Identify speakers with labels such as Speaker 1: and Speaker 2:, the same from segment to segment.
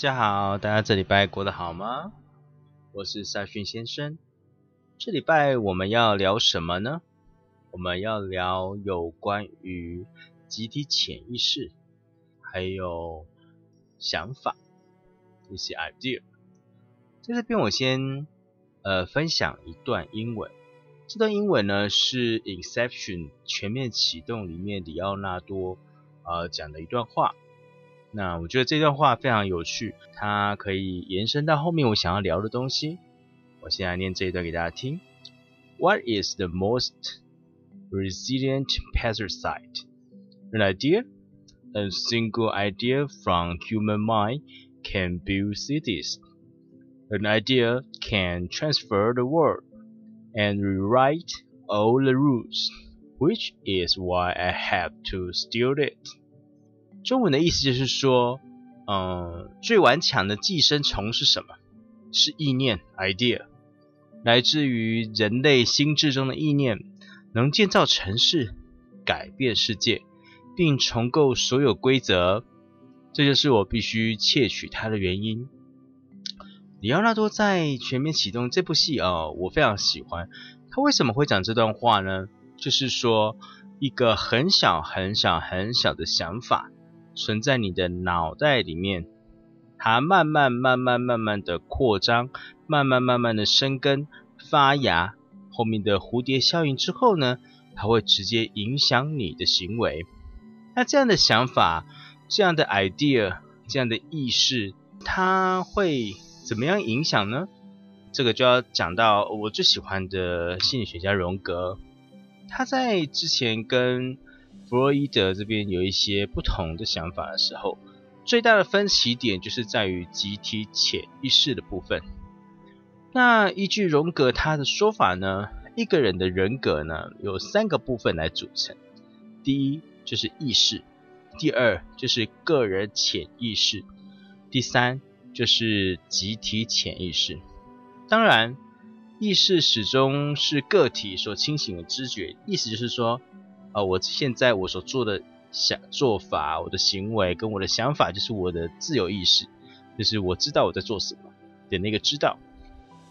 Speaker 1: 大家好，大家这礼拜过得好吗？我是沙逊先生。这礼拜我们要聊什么呢？我们要聊有关于集体潜意识，还有想法一些 idea。在这边我先呃分享一段英文。这段英文呢是《Inception 全面启动》里面里奥纳多呃讲的一段话。那我觉得这段话非常有趣，它可以延伸到后面我想要聊的东西。我现在念这一段给大家听。What is the most resilient parasite? An idea? A single idea from human mind can build cities. An idea can transfer the world and rewrite all the rules, which is why I have to steal it. 中文的意思就是说，嗯，最顽强的寄生虫是什么？是意念 （idea），来自于人类心智中的意念，能建造城市、改变世界，并重构所有规则。这就是我必须窃取它的原因。里奥纳多在《全面启动》这部戏哦，我非常喜欢。他为什么会讲这段话呢？就是说，一个很小、很小、很小的想法。存在你的脑袋里面，它慢慢、慢慢、慢慢的扩张，慢慢、慢慢的生根发芽。后面的蝴蝶效应之后呢，它会直接影响你的行为。那这样的想法、这样的 idea、这样的意识，它会怎么样影响呢？这个就要讲到我最喜欢的心理学家荣格，他在之前跟。弗洛伊德这边有一些不同的想法的时候，最大的分歧点就是在于集体潜意识的部分。那依据荣格他的说法呢，一个人的人格呢有三个部分来组成，第一就是意识，第二就是个人潜意识，第三就是集体潜意识。当然，意识始终是个体所清醒的知觉，意思就是说。啊，我现在我所做的想做法，我的行为跟我的想法，就是我的自由意识，就是我知道我在做什么的那个知道。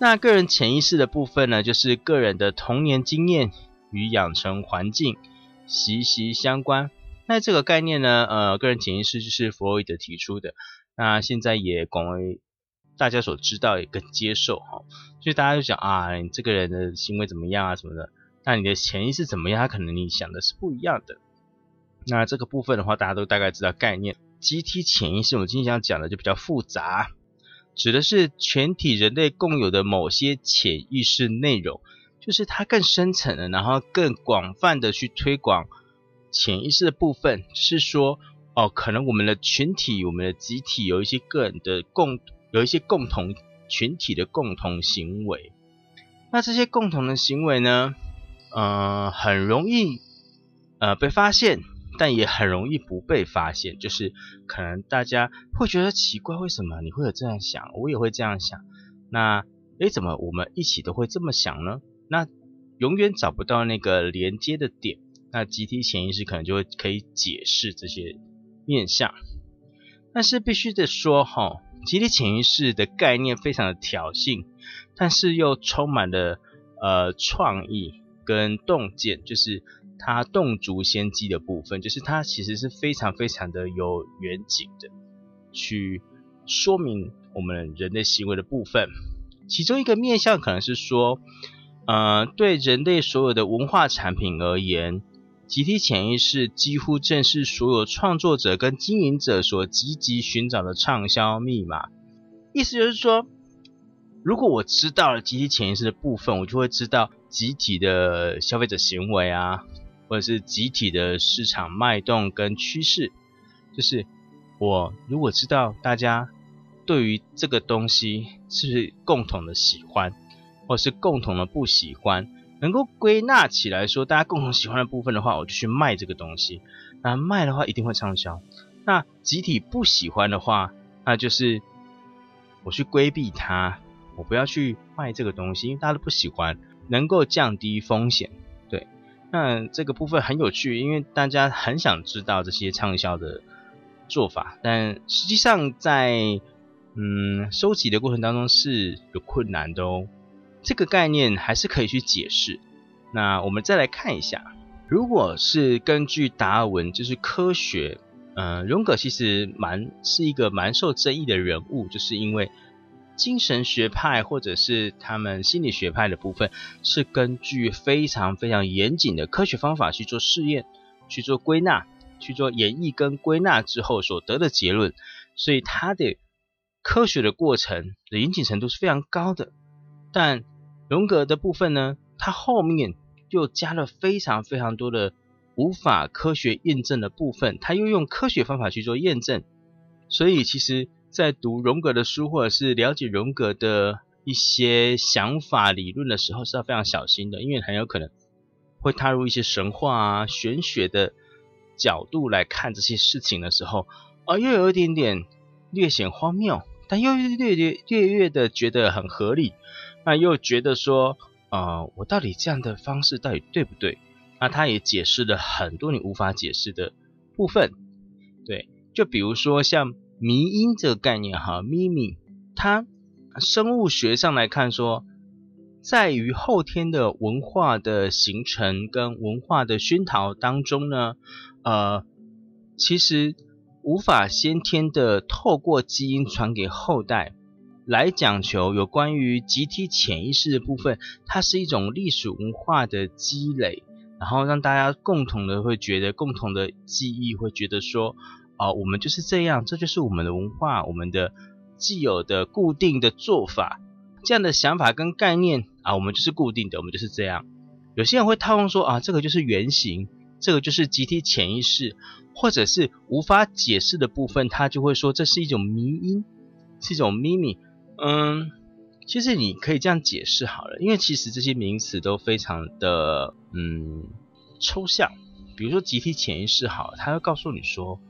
Speaker 1: 那个人潜意识的部分呢，就是个人的童年经验与养成环境息息相关。那这个概念呢，呃，个人潜意识就是弗洛伊德提出的，那现在也广为大家所知道也更接受哈。所以大家就想啊，你这个人的行为怎么样啊什么的。那你的潜意识怎么样？它可能你想的是不一样的。那这个部分的话，大家都大概知道概念。集体潜意识，我们今天想讲的就比较复杂，指的是全体人类共有的某些潜意识内容，就是它更深层的，然后更广泛的去推广潜意识的部分。是说，哦，可能我们的群体、我们的集体有一些个人的共，有一些共同群体的共同行为。那这些共同的行为呢？嗯，很容易呃被发现，但也很容易不被发现。就是可能大家会觉得奇怪，为什么你会有这样想？我也会这样想。那诶，怎么我们一起都会这么想呢？那永远找不到那个连接的点。那集体潜意识可能就会可以解释这些面相。但是必须得说哈，集体潜意识的概念非常的挑衅，但是又充满了呃创意。跟洞见，就是它洞烛先机的部分，就是它其实是非常非常的有远景的，去说明我们人类行为的部分。其中一个面向可能是说，呃，对人类所有的文化产品而言，集体潜意识几乎正是所有创作者跟经营者所积极寻找的畅销密码。意思就是说，如果我知道了集体潜意识的部分，我就会知道集体的消费者行为啊，或者是集体的市场脉动跟趋势。就是我如果知道大家对于这个东西是不是共同的喜欢，或是共同的不喜欢，能够归纳起来说大家共同喜欢的部分的话，我就去卖这个东西。那卖的话一定会畅销。那集体不喜欢的话，那就是我去规避它。我不要去卖这个东西，因为大家都不喜欢，能够降低风险。对，那这个部分很有趣，因为大家很想知道这些畅销的做法，但实际上在嗯收集的过程当中是有困难的哦。这个概念还是可以去解释。那我们再来看一下，如果是根据达尔文，就是科学，嗯，荣格其实蛮是一个蛮受争议的人物，就是因为。精神学派或者是他们心理学派的部分，是根据非常非常严谨的科学方法去做试验、去做归纳、去做演绎跟归纳之后所得的结论，所以它的科学的过程的严谨程度是非常高的。但荣格的部分呢，它后面又加了非常非常多的无法科学验证的部分，他又用科学方法去做验证，所以其实。在读荣格的书，或者是了解荣格的一些想法理论的时候，是要非常小心的，因为很有可能会踏入一些神话啊、玄学的角度来看这些事情的时候，啊，又有一点点略显荒谬，但又略略略略的觉得很合理，那又觉得说，呃，我到底这样的方式到底对不对？那他也解释了很多你无法解释的部分，对，就比如说像。迷因这个概念哈，咪咪，它生物学上来看说，在于后天的文化的形成跟文化的熏陶当中呢，呃，其实无法先天的透过基因传给后代来讲求有关于集体潜意识的部分，它是一种历史文化的积累，然后让大家共同的会觉得共同的记忆会觉得说。哦，我们就是这样，这就是我们的文化，我们的既有的固定的做法，这样的想法跟概念啊，我们就是固定的，我们就是这样。有些人会套用说啊，这个就是原型，这个就是集体潜意识，或者是无法解释的部分，他就会说这是一种迷因，是一种秘密。嗯，其实你可以这样解释好了，因为其实这些名词都非常的嗯抽象。比如说集体潜意识，好，他会告诉你说。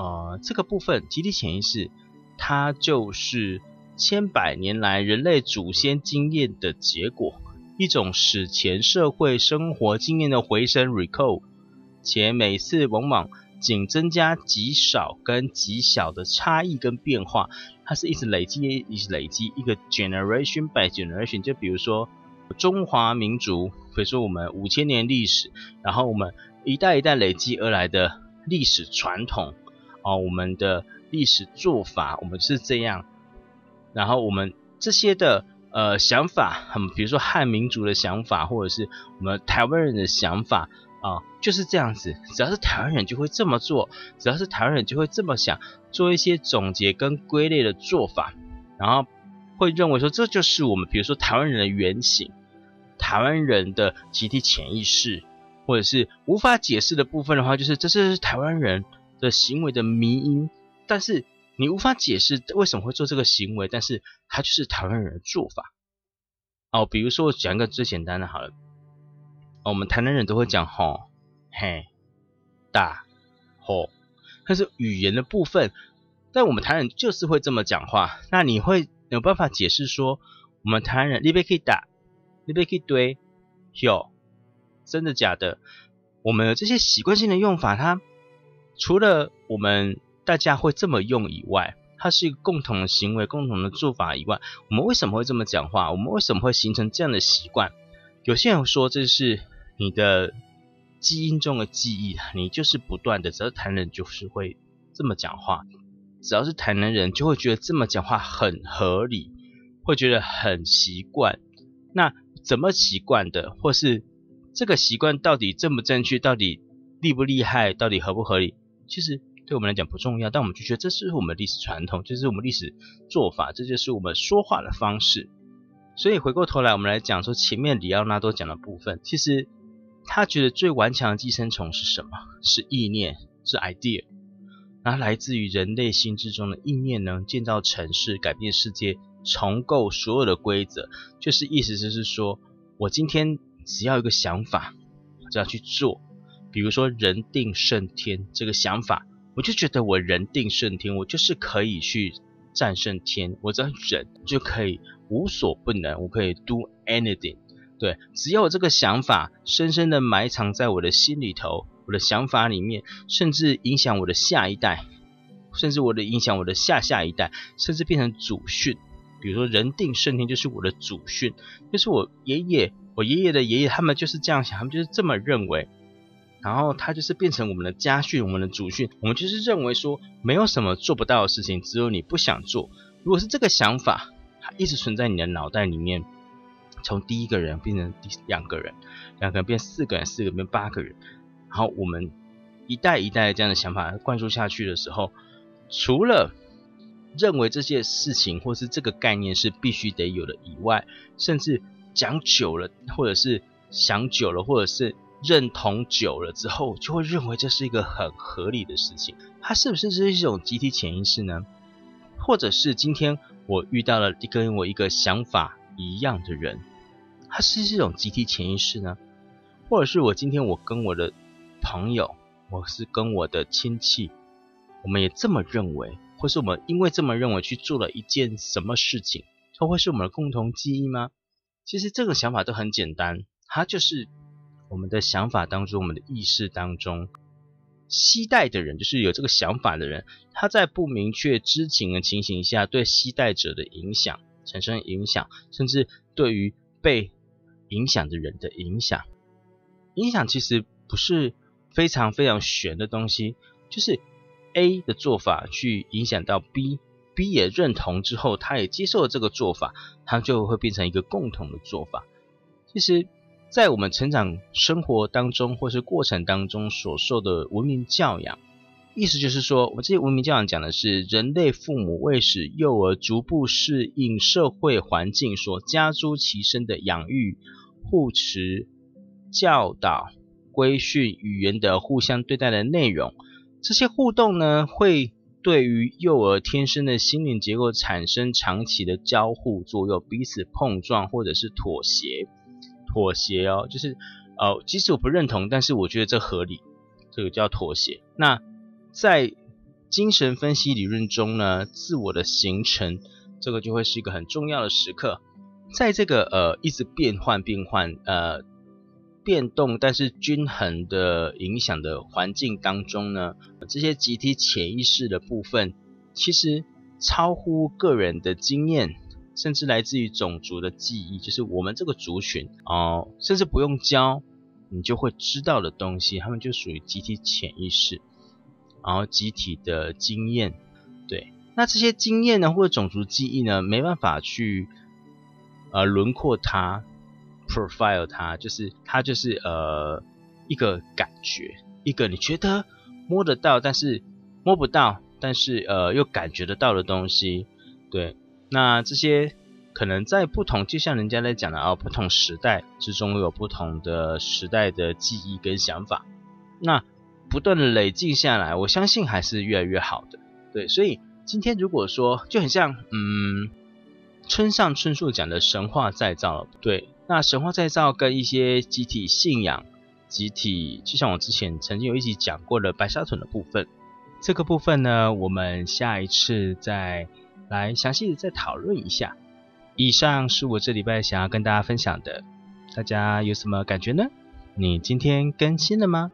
Speaker 1: 呃，这个部分集体潜意识，它就是千百年来人类祖先经验的结果，一种史前社会生活经验的回声 （recall），且每次往往仅增加极少跟极小的差异跟变化，它是一直累积，一直累积一个 generation by generation。就比如说中华民族，比如说我们五千年历史，然后我们一代一代累积而来的历史传统。哦，我们的历史做法，我们是这样。然后我们这些的呃想法，很比如说汉民族的想法，或者是我们台湾人的想法啊，就是这样子。只要是台湾人就会这么做，只要是台湾人就会这么想，做一些总结跟归类的做法，然后会认为说这就是我们，比如说台湾人的原型，台湾人的集体潜意识，或者是无法解释的部分的话，就是这是台湾人。的行为的迷因，但是你无法解释为什么会做这个行为，但是它就是台湾人的做法。哦，比如说我讲一个最简单的好了，我们台南人都会讲吼、嘿、大、吼，但是语言的部分，但我们台湾人就是会这么讲话。那你会有办法解释说，我们台湾人你别可以打，你别可以堆，有真的假的？我们这些习惯性的用法，它。除了我们大家会这么用以外，它是一个共同的行为、共同的做法以外，我们为什么会这么讲话？我们为什么会形成这样的习惯？有些人说这是你的基因中的记忆，你就是不断的，只要谈人就是会这么讲话，只要是台南人就会觉得这么讲话很合理，会觉得很习惯。那怎么习惯的，或是这个习惯到底正不正确，到底厉不厉害，到底合不合理？其实对我们来讲不重要，但我们就觉得这是我们历史传统，这是我们历史做法，这就是我们说话的方式。所以回过头来，我们来讲说前面里奥纳多讲的部分，其实他觉得最顽强的寄生虫是什么？是意念，是 idea。然后来自于人类心智中的意念呢，建造城市，改变世界，重构所有的规则，就是意思就是说，我今天只要一个想法，就要去做。比如说人定胜天这个想法，我就觉得我人定胜天，我就是可以去战胜天，我只要忍就可以无所不能，我可以 do anything。对，只要我这个想法深深的埋藏在我的心里头。我的想法里面，甚至影响我的下一代，甚至我的影响我的下下一代，甚至变成祖训。比如说，人定胜天就是我的祖训，就是我爷爷、我爷爷的爷爷，他们就是这样想，他们就是这么认为。然后他就是变成我们的家训、我们的祖训。我们就是认为说，没有什么做不到的事情，只有你不想做。如果是这个想法，它一直存在你的脑袋里面，从第一个人变成第两个人，两个人变四个人，四个人变八个人。然后我们一代一代这样的想法灌输下去的时候，除了认为这些事情或是这个概念是必须得有的以外，甚至讲久了，或者是想久了，或者是认同久了之后，就会认为这是一个很合理的事情。它是不是是一种集体潜意识呢？或者是今天我遇到了跟我一个想法一样的人，它是一种集体潜意识呢？或者是我今天我跟我的朋友，我是跟我的亲戚，我们也这么认为，或是我们因为这么认为去做了一件什么事情，它会是我们的共同记忆吗？其实这个想法都很简单，它就是我们的想法当中，我们的意识当中，期待的人就是有这个想法的人，他在不明确知情的情形下，对期待者的影响产生影响，甚至对于被影响的人的影响，影响其实不是。非常非常玄的东西，就是 A 的做法去影响到 B，B 也认同之后，他也接受了这个做法，他就会变成一个共同的做法。其实，在我们成长生活当中或是过程当中所受的文明教养，意思就是说，我们这些文明教养讲的是人类父母为使幼儿逐步适应社会环境所加诸其身的养育、护持、教导。规训语言的互相对待的内容，这些互动呢，会对于幼儿天生的心灵结构产生长期的交互作用，彼此碰撞或者是妥协。妥协哦，就是呃，即使我不认同，但是我觉得这合理，这个叫妥协。那在精神分析理论中呢，自我的形成，这个就会是一个很重要的时刻，在这个呃一直变换变换呃。变动但是均衡的影响的环境当中呢，这些集体潜意识的部分，其实超乎个人的经验，甚至来自于种族的记忆，就是我们这个族群哦，甚至不用教，你就会知道的东西，他们就属于集体潜意识，然后集体的经验，对，那这些经验呢，或者种族记忆呢，没办法去呃轮廓它。profile 它就是它就是呃一个感觉，一个你觉得摸得到，但是摸不到，但是呃又感觉得到的东西。对，那这些可能在不同，就像人家在讲的啊，不同时代之中有不同的时代的记忆跟想法。那不断的累积下来，我相信还是越来越好的。对，所以今天如果说就很像嗯村上春树讲的神话再造，对。那神话再造跟一些集体信仰、集体，就像我之前曾经有一集讲过的白沙屯的部分，这个部分呢，我们下一次再来详细的再讨论一下。以上是我这礼拜想要跟大家分享的，大家有什么感觉呢？你今天更新了吗？